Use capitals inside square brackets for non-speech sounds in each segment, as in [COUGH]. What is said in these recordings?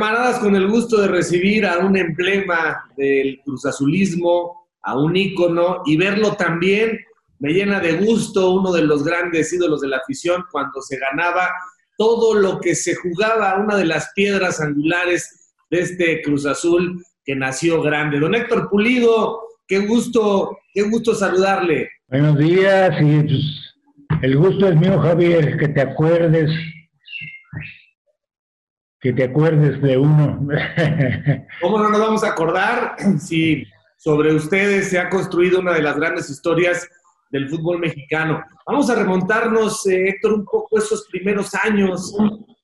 camaradas, con el gusto de recibir a un emblema del cruzazulismo, a un ícono y verlo también me llena de gusto, uno de los grandes ídolos de la afición cuando se ganaba todo lo que se jugaba, una de las piedras angulares de este Cruz Azul que nació grande. Don Héctor Pulido, qué gusto, qué gusto saludarle. Buenos días y pues, el gusto es mío, Javier, que te acuerdes que te acuerdes de uno. [LAUGHS] ¿Cómo no nos vamos a acordar [CLEARS THROAT] si sobre ustedes se ha construido una de las grandes historias del fútbol mexicano? Vamos a remontarnos, eh, Héctor, un poco esos primeros años.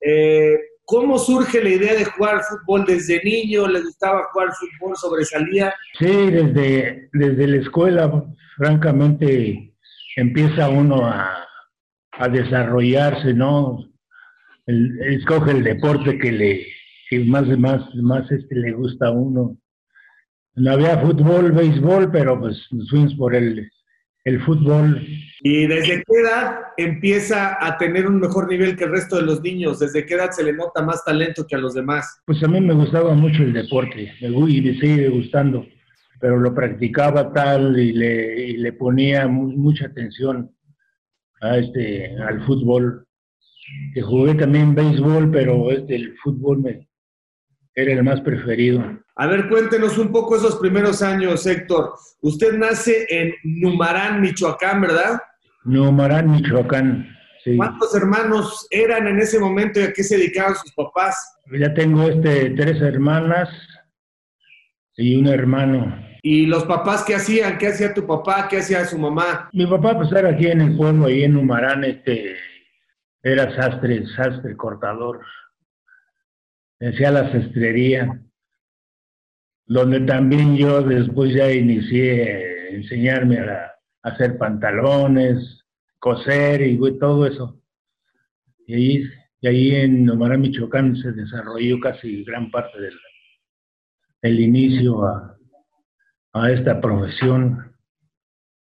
Eh, ¿Cómo surge la idea de jugar fútbol desde niño? ¿Le gustaba jugar fútbol? ¿Sobresalía? Sí, desde, desde la escuela, francamente, empieza uno a, a desarrollarse, ¿no? El, escoge el deporte que le más más más este le gusta a uno. No había fútbol, béisbol, pero pues nos fuimos por el, el fútbol. ¿Y desde qué edad empieza a tener un mejor nivel que el resto de los niños? ¿Desde qué edad se le nota más talento que a los demás? Pues a mí me gustaba mucho el deporte, me, y me sigue gustando, pero lo practicaba tal y le, y le ponía mucha atención a este, al fútbol que jugué también béisbol, pero el fútbol me, era el más preferido. A ver, cuéntenos un poco esos primeros años, Héctor. Usted nace en Numarán, Michoacán, ¿verdad? Numarán, Michoacán. Sí. ¿Cuántos hermanos eran en ese momento y a qué se dedicaban sus papás? Ya tengo este, tres hermanas y un hermano. ¿Y los papás qué hacían? ¿Qué hacía tu papá? ¿Qué hacía su mamá? Mi papá pues era aquí en el pueblo, ahí en Numarán, este, era sastre, sastre cortador. Hacía la sastrería, donde también yo después ya inicié a enseñarme a, hacer pantalones, coser y todo eso. Y ahí, en Nomará, Michoacán, se desarrolló casi gran parte del, del inicio a, a esta profesión,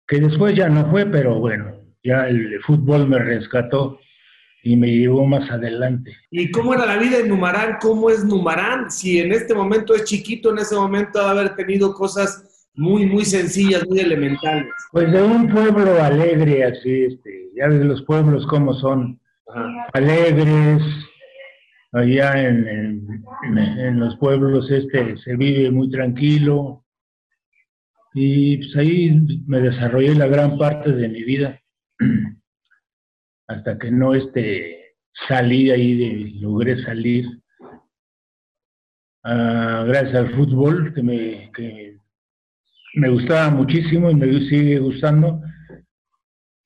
que después ya no fue, pero bueno, ya el fútbol me rescató y me llevó más adelante. ¿Y cómo era la vida en Numarán? ¿Cómo es Numarán? Si en este momento es chiquito, en ese momento ha haber tenido cosas muy, muy sencillas, muy elementales. Pues de un pueblo alegre, así, este, ya ves los pueblos cómo son, alegres, allá en, en, los pueblos este se vive muy tranquilo, y pues ahí me desarrollé la gran parte de mi vida. [CLEARS THROAT] hasta que no este, salí ahí, de, logré salir, uh, gracias al fútbol, que me, que me gustaba muchísimo y me sigue gustando,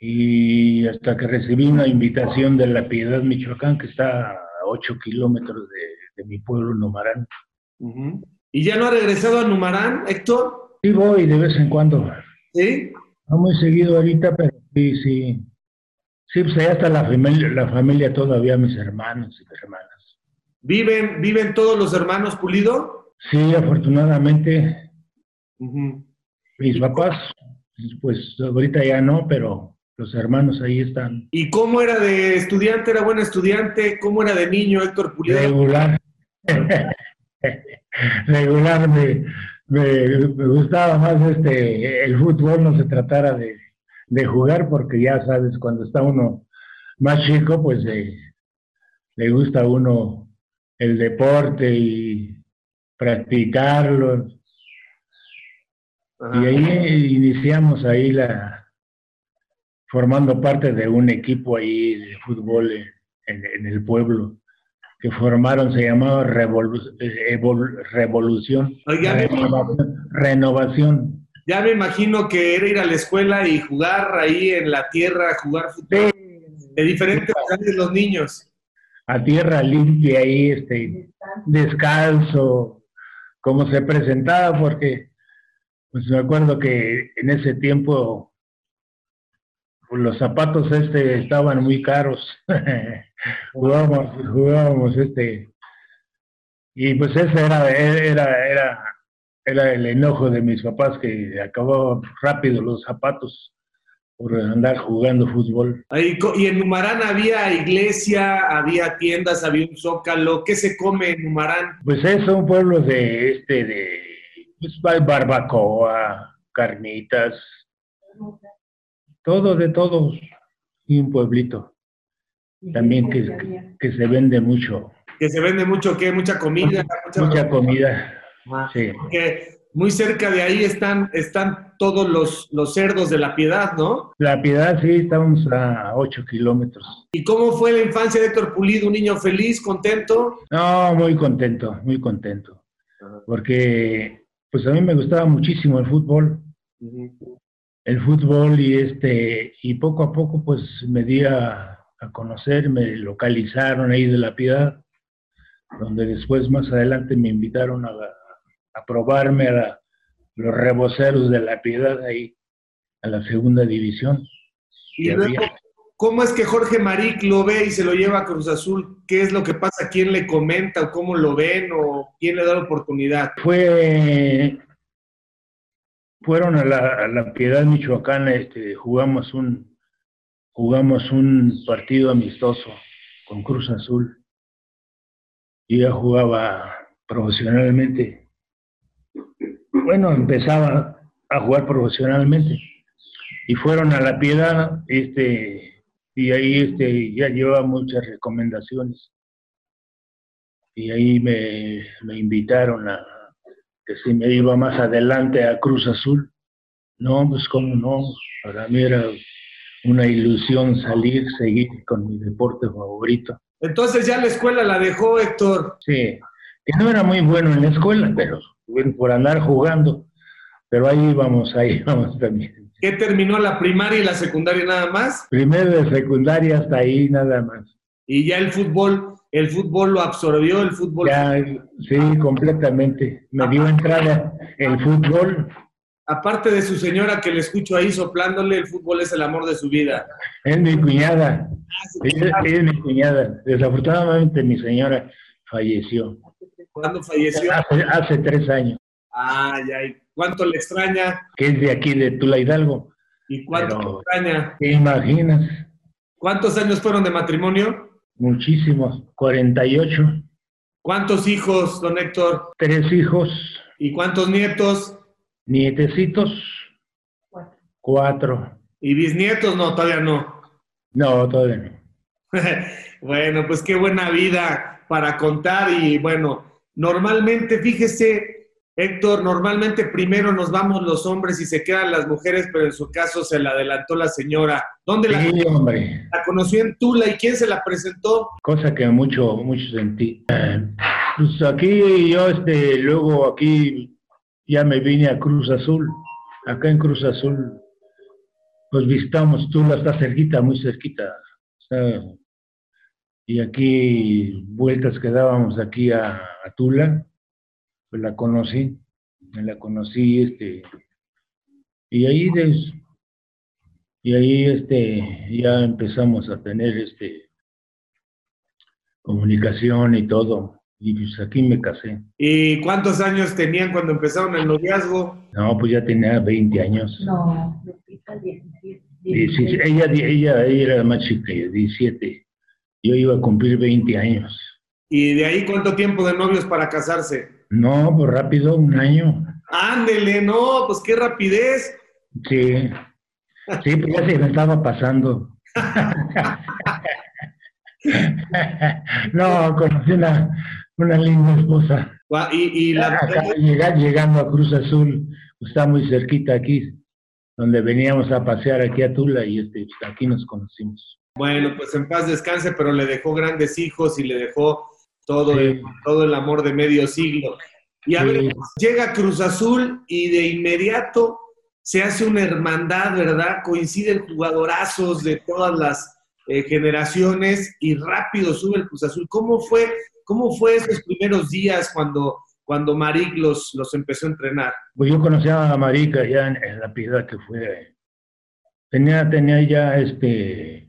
y hasta que recibí una invitación de La Piedad, Michoacán, que está a 8 kilómetros de, mi pueblo, Numarán. ¿Y ya no ha regresado a Numarán, Héctor? Sí, voy de vez en cuando. ¿Sí? No muy seguido ahorita, pero sí, sí. Sí, pues allá está la familia, la familia todavía, mis hermanos y mis hermanas. ¿Viven, ¿Viven todos los hermanos Pulido? Sí, afortunadamente. Mis papás, pues ahorita ya no, pero los hermanos ahí están. ¿Y cómo era de estudiante? ¿Era buen estudiante? ¿Cómo era de niño Héctor Pulido? Regular. [LAUGHS] Regular, me, me, gustaba más este el fútbol, no se tratara de de jugar, porque ya sabes, cuando está uno más chico, pues le gusta a uno el deporte y practicarlo. Y ahí iniciamos ahí la formando parte de un equipo ahí de fútbol en, el pueblo que formaron, se llamaba Revolución, renovación ya me imagino que era ir a la escuela y jugar ahí en la tierra, jugar fútbol. De diferentes de los niños. A tierra limpia ahí, este, descalzo, como se presentaba, porque pues me acuerdo que en ese tiempo pues, los zapatos este estaban muy caros. [LAUGHS] jugábamos, jugábamos este y pues ese era, era, era era el enojo de mis papás que acababan rápido los zapatos por andar jugando fútbol. Y en Numarán había iglesia, había tiendas, había un zócalo. ¿Qué se come en Numarán? Pues es un pueblo de este de pues, barbacoa, carnitas, todo de todos y un pueblito también que, que, se vende mucho. Que se vende mucho, ¿qué? Mucha comida. Mucha, comida. Ah, sí. Que muy cerca de ahí están, están todos los, los cerdos de la piedad, ¿no? La piedad, sí, estamos a 8 kilómetros. ¿Y cómo fue la infancia de Héctor Pulido? ¿Un niño feliz, contento? No, muy contento, muy contento. Porque, pues a mí me gustaba muchísimo el fútbol. El fútbol y este, y poco a poco, pues me di a a conocer, me localizaron ahí de la piedad, donde después más adelante me invitaron a, probarme a los reboceros de la piedad ahí, a la segunda división. Y luego, ¿cómo es que Jorge Maric lo ve y se lo lleva a Cruz Azul? ¿Qué es lo que pasa? ¿Quién le comenta o cómo lo ven o quién le da la oportunidad? Fue fueron a la, a la Piedad Michoacán, este, jugamos un, jugamos un partido amistoso con Cruz Azul. y ya jugaba profesionalmente. Bueno, empezaba a jugar profesionalmente. Y fueron a la piedad, este, y ahí este, ya llevaba muchas recomendaciones. Y ahí me, me invitaron a que si me iba más adelante a Cruz Azul. No, pues cómo no, para mí era una ilusión salir, seguir con mi deporte favorito. Entonces ya la escuela la dejó Héctor. Sí, que no era muy bueno en la escuela, pero por andar jugando. Pero ahí vamos, ahí [LAUGHS] vamos también. ¿Qué terminó la primaria y la secundaria nada más? Primero de secundaria hasta ahí nada más. Y ya el fútbol, el fútbol lo absorbió, el fútbol. Ya, sí, completamente. Me dio entrada el fútbol aparte de su señora que le escucho ahí soplándole, el fútbol es el amor de su vida. Es mi cuñada. Ah, es mi cuñada. Desafortunadamente mi señora falleció. ¿Cuándo falleció? Hace, tres años. Ah, ya. ¿Y cuánto le extraña? Que es de aquí, de Tula Hidalgo. ¿Y cuánto le extraña? ¿Te imaginas? ¿Cuántos años fueron de matrimonio? Muchísimos, 48. ¿Cuántos hijos, don Héctor? Tres hijos. ¿Y cuántos nietos? Nietecitos, cuatro. ¿Y bisnietos? No, todavía no. No, todavía no. [LAUGHS] bueno, pues qué buena vida para contar y bueno, normalmente, fíjese, Héctor, normalmente primero nos vamos los hombres y se quedan las mujeres, pero en su caso se la adelantó la señora. ¿Dónde la, sí, hombre. la conoció en Tula y quién se la presentó? Cosa que mucho, mucho sentí. Pues aquí yo, este, luego aquí ya me vine a Cruz Azul. Acá en Cruz Azul, pues visitamos Tula, está cerquita, muy cerquita. Y aquí, vueltas que dábamos aquí a, Tula, pues la conocí, me la conocí, este, y ahí y ahí este, ya empezamos a tener este comunicación y todo. Y pues aquí me casé. ¿Y cuántos años tenían cuando empezaron el noviazgo? No, pues ya tenía 20 años. No, ella, ella, ella era más chica, 17. Yo iba a cumplir 20 años. ¿Y de ahí cuánto tiempo de novios para casarse? No, pues rápido, un año. Ándele, no, pues qué rapidez. Sí, sí, pues ya se me estaba pasando. no, conocí una, una linda esposa. Y, la... llegando a Cruz Azul, está muy cerquita aquí, donde veníamos a pasear aquí a Tula y este, aquí nos conocimos. Bueno, pues en paz descanse, pero le dejó grandes hijos y le dejó todo, el, todo el amor de medio siglo. Y a ver, llega Cruz Azul y de inmediato se hace una hermandad, ¿verdad? Coinciden jugadorazos de todas las eh, generaciones y rápido sube el Cruz Azul. ¿Cómo fue ¿Cómo fue esos primeros días cuando, cuando Maric los, los empezó a entrenar? Pues yo conocía a Maric ya en, la piedad que fue. Tenía, tenía ya este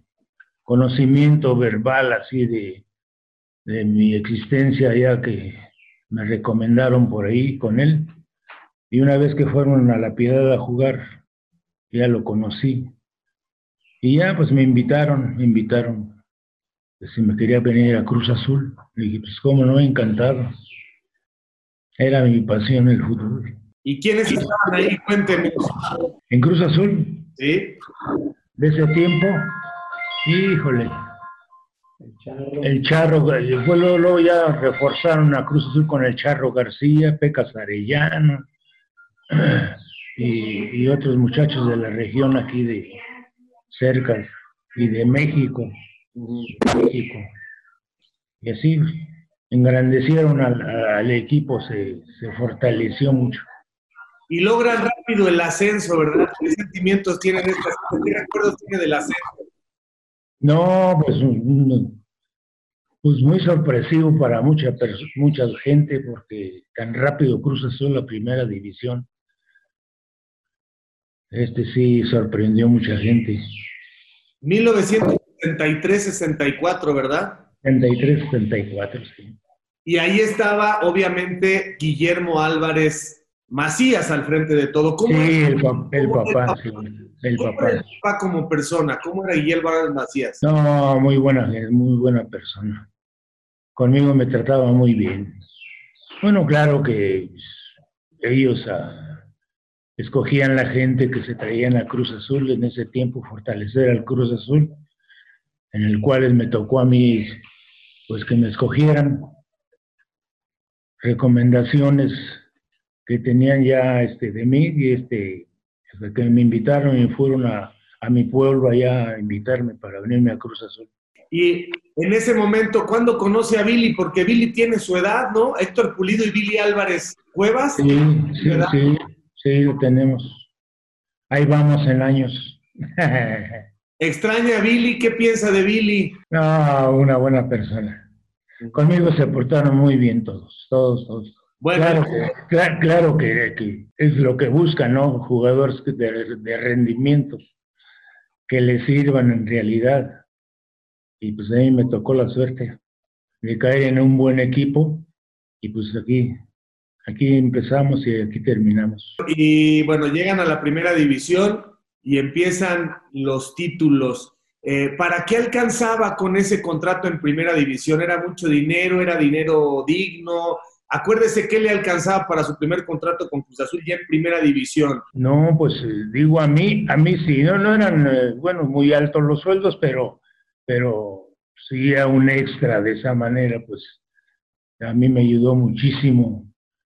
conocimiento verbal así de, de mi existencia ya que me recomendaron por ahí con él. Y una vez que fueron a la piedad a jugar, ya lo conocí. Y ya, pues me invitaron, me invitaron. si me quería venir a Cruz Azul. Le dije, pues cómo no, encantado. Era mi pasión el fútbol. ¿Y quiénes estaban ahí? Cuénteme. En Cruz Azul. Sí. De ese tiempo, híjole. El Charro, después luego, ya reforzaron a Cruz Azul con el Charro García, Pecas Arellano [CLEARS THROAT] y, y otros muchachos de la región aquí de cerca y de México. México. Y así engrandecieron al, equipo, se, fortaleció mucho. Y logran rápido el ascenso, ¿verdad? ¿Qué sentimientos tienen estas? ¿Qué recuerdos tiene del ascenso? No, pues, pues muy sorpresivo para mucha, mucha gente porque tan rápido cruza solo la primera división. Este sí sorprendió mucha gente. 1973-64, ¿verdad? 73-74, sí. Y ahí estaba, obviamente, Guillermo Álvarez Macías al frente de todo. ¿Cómo sí, el, papá, el papá, el papá. como persona? ¿Cómo era Guillermo Álvarez Macías? No, muy buena, muy buena persona. Conmigo me trataba muy bien. Bueno, claro que ellos ah, escogían la gente que se traían a Cruz Azul en ese tiempo, fortalecer al Cruz Azul, en el cual me tocó a mí pues que me escogieran recomendaciones que tenían ya este, de mí y este, que me invitaron y fueron a, mi pueblo allá a invitarme para venirme a Cruz Azul. Y en ese momento, ¿cuándo conoce a Billy? Porque Billy tiene su edad, ¿no? Héctor Pulido y Billy Álvarez Cuevas. Sí, sí, sí, sí, lo tenemos. Ahí vamos en años. [LAUGHS] ¿Extraña a Billy? ¿Qué piensa de Billy? No, una buena persona. Conmigo se portaron muy bien todos, todos, todos. Bueno, claro, que, es lo que buscan, ¿no? Jugadores de, de, rendimiento que les sirvan en realidad. Y pues a mí me tocó la suerte de caer en un buen equipo y pues aquí, aquí empezamos y aquí terminamos. Y bueno, llegan a la primera división y empiezan los títulos. Eh, ¿Para qué alcanzaba con ese contrato en primera división? ¿Era mucho dinero? ¿Era dinero digno? Acuérdese qué le alcanzaba para su primer contrato con Cruz Azul ya en primera división. No, pues eh, digo a mí, a mí sí, no, no eran, eh, bueno, muy altos los sueldos, pero, pero sí a un extra de esa manera, pues a mí me ayudó muchísimo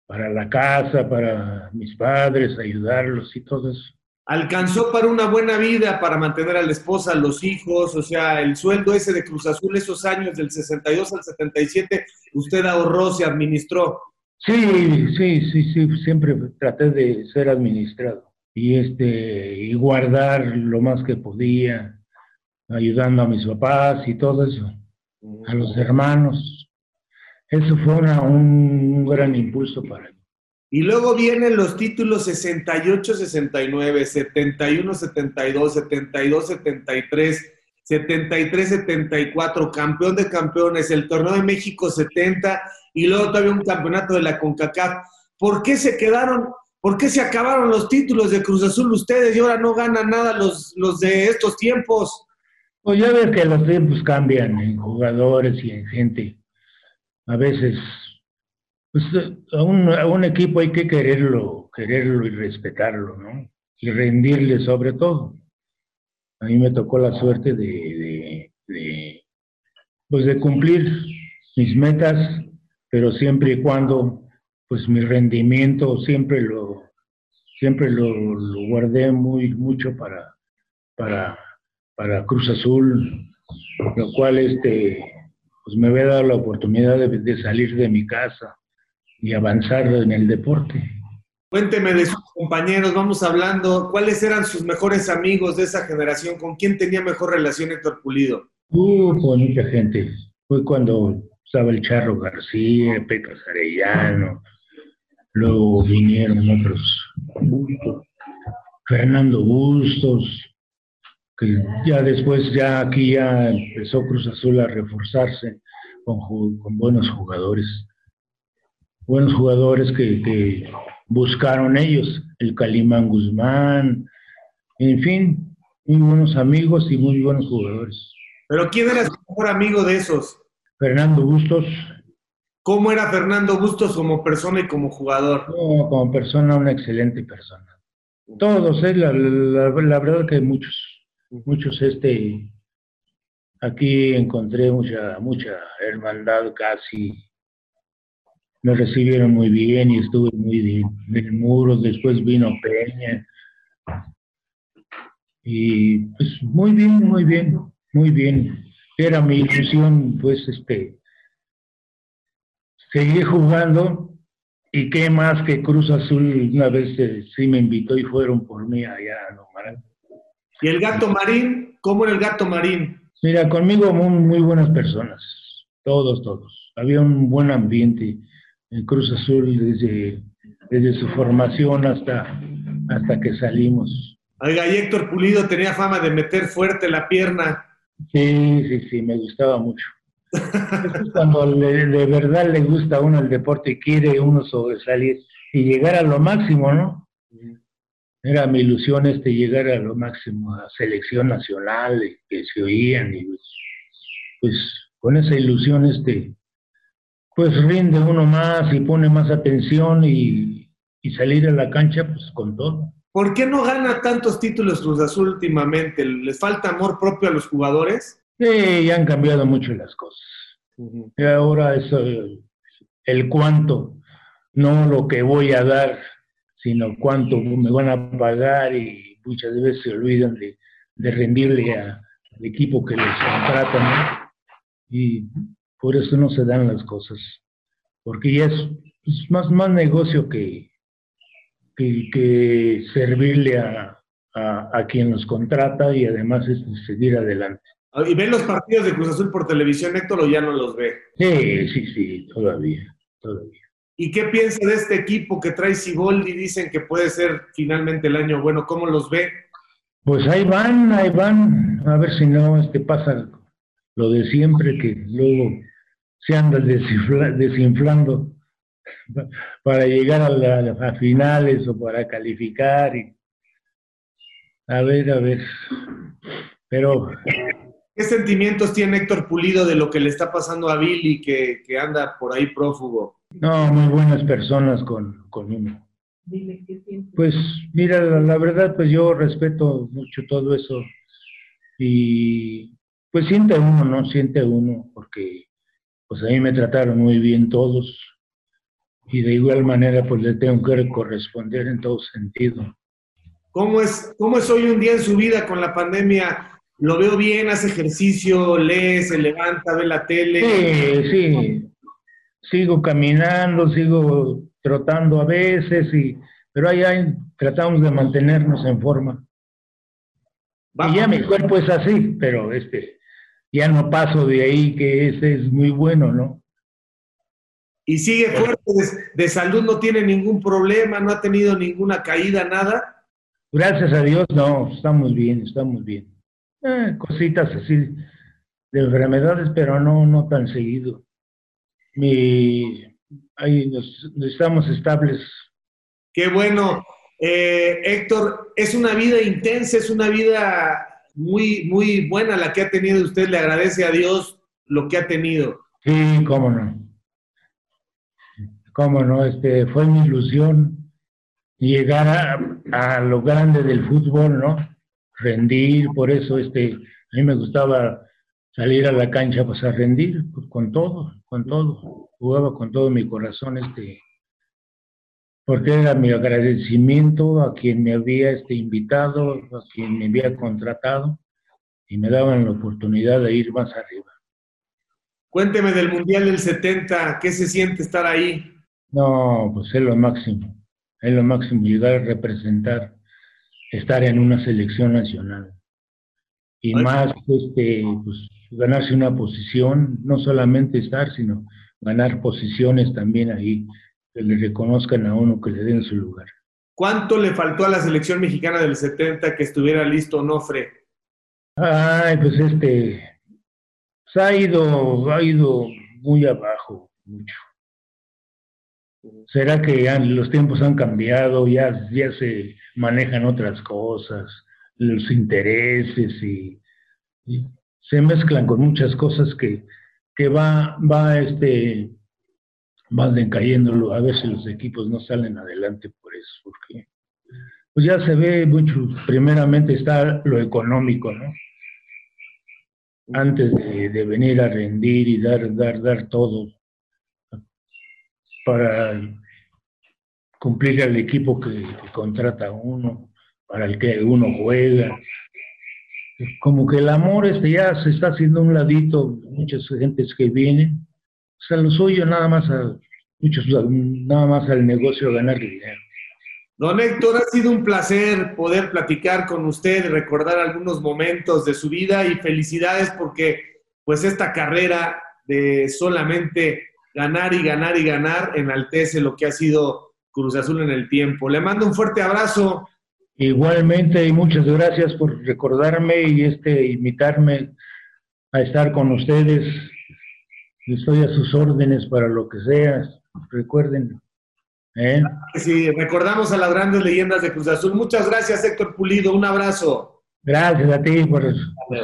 para la casa, para mis padres, ayudarlos y todo eso alcanzó para una buena vida, para mantener a la esposa, a los hijos, o sea, el sueldo ese de Cruz Azul, esos años del 62 al 77, usted ahorró, se administró. Sí, sí, sí, sí, siempre traté de ser administrado y este y guardar lo más que podía, ayudando a mis papás y todo eso, a los hermanos. Eso fue un gran impulso para mí. Y luego vienen los títulos 68-69, 71-72, 72-73, 73-74, campeón de campeones, el torneo de México 70 y luego todavía un campeonato de la CONCACAF. ¿Por qué se quedaron, por qué se acabaron los títulos de Cruz Azul ustedes y ahora no ganan nada los, los de estos tiempos? Pues ya ves que los tiempos cambian en jugadores y en gente. A veces pues a un, equipo hay que quererlo, quererlo y respetarlo, ¿no? Y rendirle sobre todo. A mí me tocó la suerte de, pues de cumplir mis metas, pero siempre y cuando pues mi rendimiento siempre lo siempre lo, guardé muy mucho para, para, para Cruz Azul, lo cual este pues me había dado la oportunidad de salir de mi casa, y avanzar en el deporte. Cuénteme de sus compañeros, vamos hablando, ¿cuáles eran sus mejores amigos de esa generación? ¿Con quién tenía mejor relación Héctor Pulido? Uh, con mucha gente. Fue cuando estaba el Charro García, Pecas Arellano, luego vinieron otros, Fernando Bustos, que ya después, ya aquí ya empezó Cruz Azul a reforzarse con, con buenos jugadores buenos jugadores que, buscaron ellos, el Calimán Guzmán, en fin, muy buenos amigos y muy buenos jugadores. ¿Pero quién era su mejor amigo de esos? Fernando Bustos. ¿Cómo era Fernando Bustos como persona y como jugador? como persona, una excelente persona. Todos, ¿eh? la, la, verdad que muchos, muchos, este, aquí encontré mucha, mucha hermandad casi. Me recibieron muy bien y estuve muy bien en el muro. Después vino Peña. Y pues muy bien, muy bien, muy bien. Era mi ilusión, pues, este, seguí jugando y qué más que Cruz Azul una vez eh, sí me invitó y fueron por mí allá a ¿Y el gato marín? ¿Cómo era el gato marín? Mira, conmigo muy, muy buenas personas, todos, todos. Había un buen ambiente en Cruz Azul desde, desde su formación hasta, hasta que salimos. Oiga, y Héctor Pulido tenía fama de meter fuerte la pierna. Sí, sí, sí, me gustaba mucho. [LAUGHS] cuando de verdad le gusta a uno el deporte y quiere uno sobresalir y llegar a lo máximo, ¿no? Era mi ilusión este llegar a lo máximo, a selección nacional, que se oían y pues con esa ilusión este pues rinde uno más y pone más atención y, y salir a la cancha pues con todo. ¿Por qué no gana tantos títulos Cruz Azul últimamente? ¿Les falta amor propio a los jugadores? Sí, ya han cambiado mucho las cosas. Y ahora es el, cuánto, no lo que voy a dar, sino cuánto me van a pagar y muchas veces se olvidan de, rendirle al equipo que les contrata, Y por eso no se dan las cosas, porque ya es, más, más negocio que, que, servirle a, a, quien nos contrata y además es seguir adelante. ¿Y ven los partidos de Cruz Azul por televisión, Héctor, o ya no los ve? Sí, sí, sí, todavía, todavía. ¿Y qué piensa de este equipo que trae y Dicen que puede ser finalmente el año bueno. ¿Cómo los ve? Pues ahí van, ahí van. A ver si no este pasa lo de siempre, que luego se andan desinflando para llegar a, las finales o para calificar. Y, a ver, a ver. Pero. ¿Qué sentimientos tiene Héctor Pulido de lo que le está pasando a Billy, que, que anda por ahí prófugo? No, muy buenas personas con, con uno. Pues mira, la, verdad, pues yo respeto mucho todo eso y pues siente uno, ¿no? Siente uno, porque pues a mí me trataron muy bien todos, y de igual manera pues le tengo que corresponder en todo sentido. ¿Cómo es, ¿Cómo es hoy un día en su vida con la pandemia? ¿Lo veo bien? ¿Hace ejercicio? ¿Lee? ¿Se levanta? ¿Ve la tele? Sí, sí. Sigo caminando, sigo trotando a veces, y, pero ahí, tratamos de mantenernos en forma. Y ya mi cuerpo es así, pero este, ya no paso de ahí, que ese es muy bueno, ¿no? y sigue fuerte de, salud, no tiene ningún problema, no ha tenido ninguna caída, nada. Gracias a Dios, no, estamos bien, estamos bien. Eh, cositas así de enfermedades, pero no, no tan seguido. Mi, ahí estamos estables. Qué bueno. Eh, Héctor, es una vida intensa, es una vida muy, muy buena la que ha tenido usted. Le agradece a Dios lo que ha tenido. Sí, cómo no cómo no, este, fue mi ilusión llegar a, lo grande del fútbol, ¿no? Rendir, por eso este, a mí me gustaba salir a la cancha pues a rendir pues, con todo, con todo. Jugaba con todo mi corazón, este, porque era mi agradecimiento a quien me había este, invitado, a quien me había contratado y me daban la oportunidad de ir más arriba. Cuénteme del Mundial del 70, ¿qué se siente estar ahí? No, pues es lo máximo, es lo máximo llegar a representar, estar en una selección nacional. Y más, este, pues, ganarse una posición, no solamente estar, sino ganar posiciones también ahí, que le reconozcan a uno, que le den su lugar. ¿Cuánto le faltó a la selección mexicana del 70 que estuviera listo Nofre? Ay, pues este, pues ha ido, ha ido muy abajo, mucho. ¿Será que los tiempos han cambiado, ya, ya se manejan otras cosas? los intereses y, se mezclan con muchas cosas que, que va, va este, van decayendo, a veces los equipos no salen adelante por eso, porque pues ya se ve mucho, primeramente está lo económico, ¿no? Antes de, venir a rendir y dar, dar, dar todo para cumplir al equipo que, contrata uno, para el que uno juega. Como que el amor este ya se está haciendo un ladito, muchas gentes que vienen, o sea, lo suyo nada más a muchos nada más al negocio ganar dinero. Don Héctor, ha sido un placer poder platicar con usted, recordar algunos momentos de su vida y felicidades porque pues esta carrera de solamente ganar y ganar y ganar enaltece lo que ha sido Cruz Azul en el tiempo. Le mando un fuerte abrazo. Igualmente y muchas gracias por recordarme y este invitarme a estar con ustedes. Estoy a sus órdenes para lo que sea. Recuerden, ¿Eh? Sí, recordamos a las grandes leyendas de Cruz Azul. Muchas gracias, Héctor Pulido. Un abrazo. Gracias a ti por,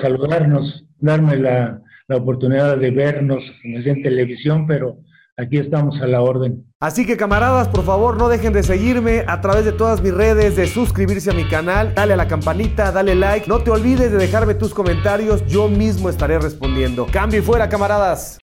saludarnos, darme la, oportunidad de vernos en televisión, pero aquí estamos a la orden. Así que camaradas, por favor no dejen de seguirme a través de todas mis redes, de suscribirse a mi canal, dale a la campanita, dale like, no te olvides de dejarme tus comentarios, yo mismo estaré respondiendo. Cambio y fuera, camaradas.